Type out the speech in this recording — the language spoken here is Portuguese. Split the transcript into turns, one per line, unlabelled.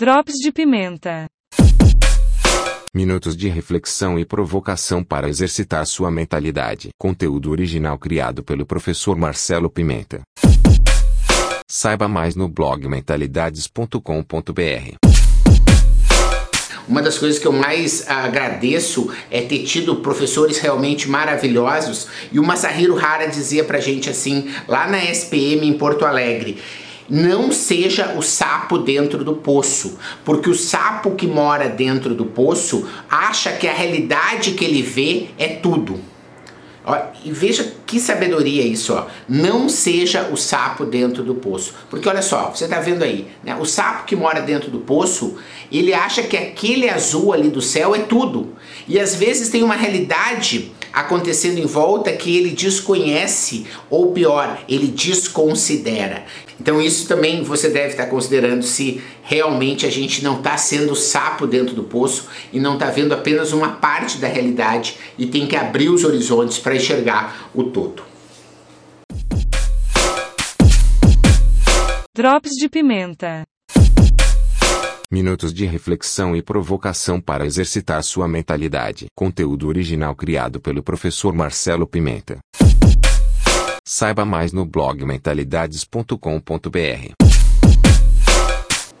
Drops de pimenta.
Minutos de reflexão e provocação para exercitar sua mentalidade. Conteúdo original criado pelo professor Marcelo Pimenta. Saiba mais no blog mentalidades.com.br.
Uma das coisas que eu mais agradeço é ter tido professores realmente maravilhosos. E o Masahiro Hara dizia pra gente assim, lá na SPM em Porto Alegre, não seja o sapo dentro do poço, porque o sapo que mora dentro do poço acha que a realidade que ele vê é tudo. Ó, e veja que sabedoria isso, ó. Não seja o sapo dentro do poço. Porque olha só, você está vendo aí, né? O sapo que mora dentro do poço, ele acha que aquele azul ali do céu é tudo. E às vezes tem uma realidade acontecendo em volta que ele desconhece, ou pior, ele desconsidera. Então isso também você deve estar considerando se realmente a gente não está sendo sapo dentro do poço e não está vendo apenas uma parte da realidade e tem que abrir os horizontes para enxergar o todo.
Drops de pimenta.
Minutos de reflexão e provocação para exercitar sua mentalidade. Conteúdo original criado pelo professor Marcelo Pimenta. Saiba mais no blog mentalidades.com.br.